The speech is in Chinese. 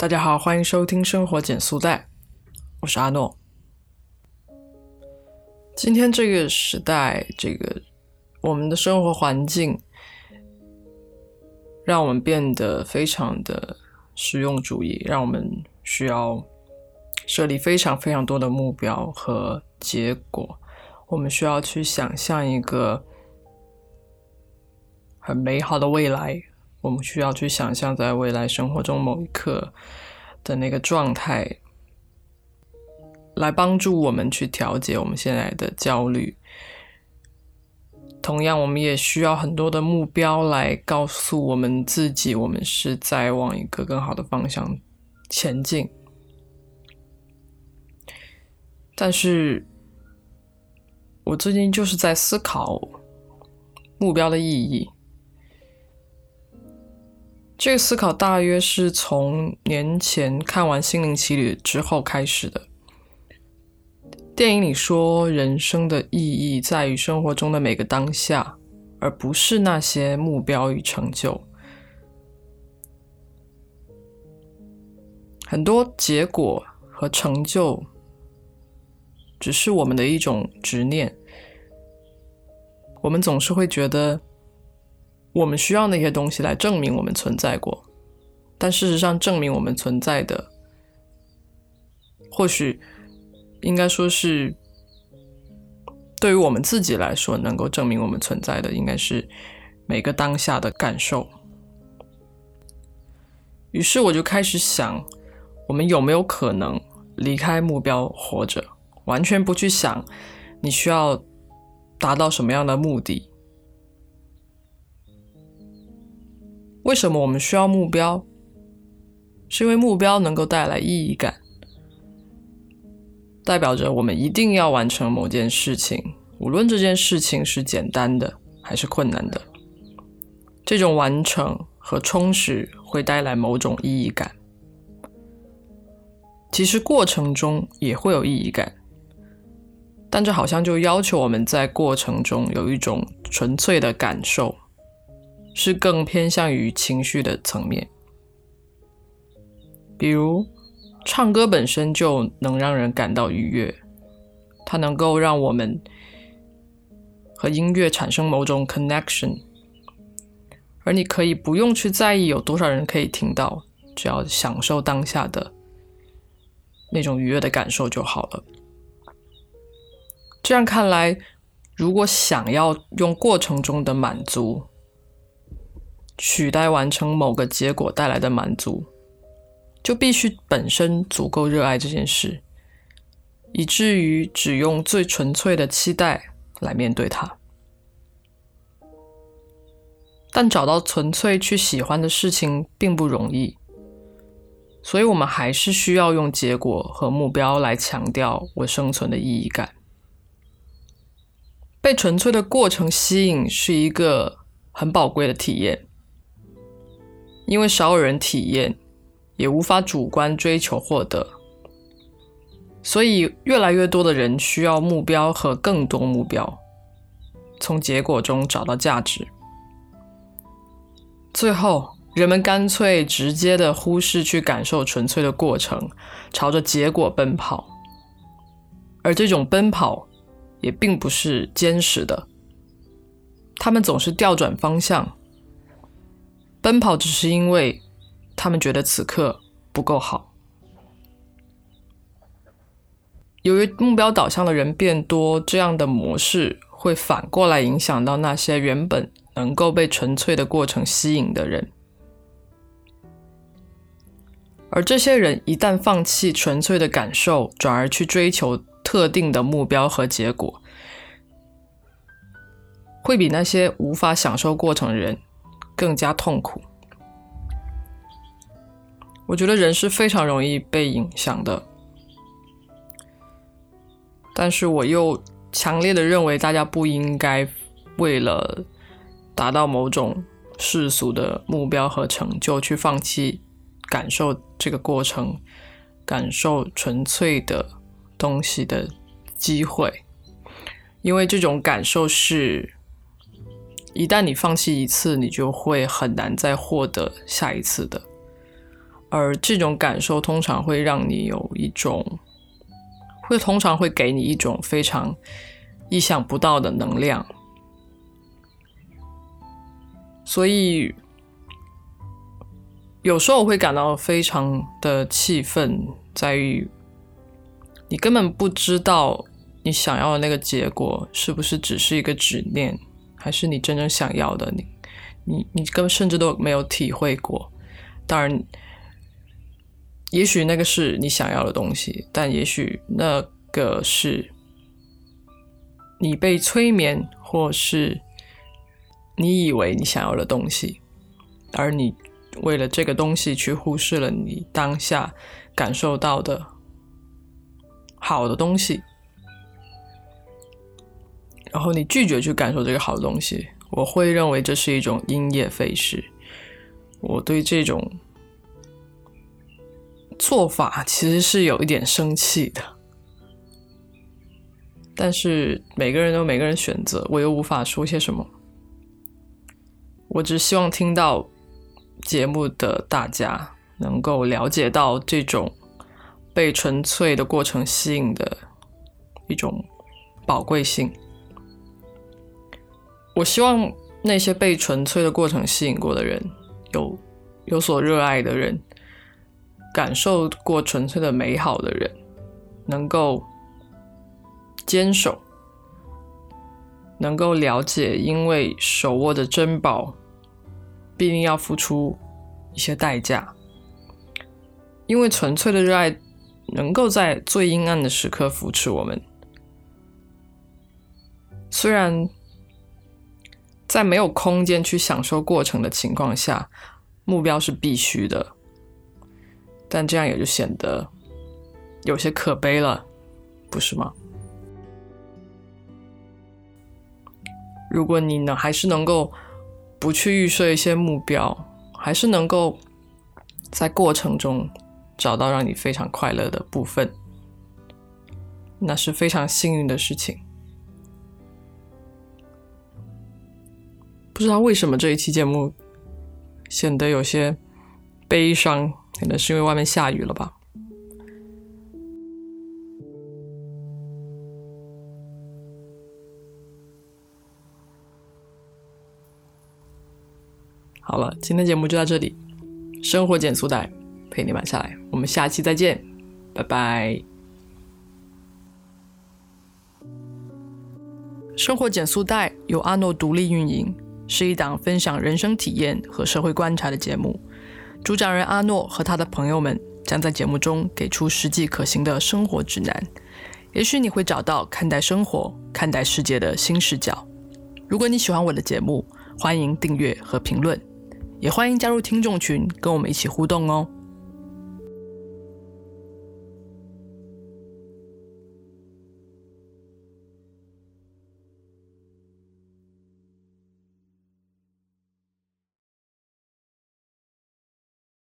大家好，欢迎收听生活减速带，我是阿诺。今天这个时代，这个我们的生活环境，让我们变得非常的实用主义，让我们需要设立非常非常多的目标和结果。我们需要去想象一个很美好的未来。我们需要去想象在未来生活中某一刻的那个状态，来帮助我们去调节我们现在的焦虑。同样，我们也需要很多的目标来告诉我们自己，我们是在往一个更好的方向前进。但是，我最近就是在思考目标的意义。这个思考大约是从年前看完《心灵奇旅》之后开始的。电影里说，人生的意义在于生活中的每个当下，而不是那些目标与成就。很多结果和成就，只是我们的一种执念。我们总是会觉得。我们需要那些东西来证明我们存在过，但事实上，证明我们存在的，或许应该说是对于我们自己来说，能够证明我们存在的，应该是每个当下的感受。于是我就开始想，我们有没有可能离开目标活着，完全不去想你需要达到什么样的目的。为什么我们需要目标？是因为目标能够带来意义感，代表着我们一定要完成某件事情，无论这件事情是简单的还是困难的。这种完成和充实会带来某种意义感。其实过程中也会有意义感，但这好像就要求我们在过程中有一种纯粹的感受。是更偏向于情绪的层面，比如唱歌本身就能让人感到愉悦，它能够让我们和音乐产生某种 connection，而你可以不用去在意有多少人可以听到，只要享受当下的那种愉悦的感受就好了。这样看来，如果想要用过程中的满足，取代完成某个结果带来的满足，就必须本身足够热爱这件事，以至于只用最纯粹的期待来面对它。但找到纯粹去喜欢的事情并不容易，所以我们还是需要用结果和目标来强调我生存的意义感。被纯粹的过程吸引是一个很宝贵的体验。因为少有人体验，也无法主观追求获得，所以越来越多的人需要目标和更多目标，从结果中找到价值。最后，人们干脆直接的忽视去感受纯粹的过程，朝着结果奔跑，而这种奔跑也并不是坚实的，他们总是调转方向。奔跑只是因为他们觉得此刻不够好。由于目标导向的人变多，这样的模式会反过来影响到那些原本能够被纯粹的过程吸引的人。而这些人一旦放弃纯粹的感受，转而去追求特定的目标和结果，会比那些无法享受过程的人。更加痛苦。我觉得人是非常容易被影响的，但是我又强烈的认为，大家不应该为了达到某种世俗的目标和成就，去放弃感受这个过程、感受纯粹的东西的机会，因为这种感受是。一旦你放弃一次，你就会很难再获得下一次的。而这种感受通常会让你有一种，会通常会给你一种非常意想不到的能量，所以有时候我会感到非常的气愤，在于你根本不知道你想要的那个结果是不是只是一个执念，还是你真正想要的，你你你根本甚至都没有体会过，当然。也许那个是你想要的东西，但也许那个是你被催眠，或是你以为你想要的东西，而你为了这个东西去忽视了你当下感受到的好的东西，然后你拒绝去感受这个好东西，我会认为这是一种因噎废食。我对这种。做法其实是有一点生气的，但是每个人都每个人选择，我又无法说些什么。我只希望听到节目的大家能够了解到这种被纯粹的过程吸引的一种宝贵性。我希望那些被纯粹的过程吸引过的人，有有所热爱的人。感受过纯粹的美好的人，能够坚守，能够了解，因为手握的珍宝必定要付出一些代价。因为纯粹的热爱能够在最阴暗的时刻扶持我们。虽然在没有空间去享受过程的情况下，目标是必须的。但这样也就显得有些可悲了，不是吗？如果你能，还是能够不去预设一些目标，还是能够在过程中找到让你非常快乐的部分，那是非常幸运的事情。不知道为什么这一期节目显得有些悲伤。可能是因为外面下雨了吧。好了，今天节目就到这里。生活减速带陪你慢下来，我们下期再见，拜拜。生活减速带由阿诺独立运营，是一档分享人生体验和社会观察的节目。主讲人阿诺和他的朋友们将在节目中给出实际可行的生活指南，也许你会找到看待生活、看待世界的新视角。如果你喜欢我的节目，欢迎订阅和评论，也欢迎加入听众群，跟我们一起互动哦。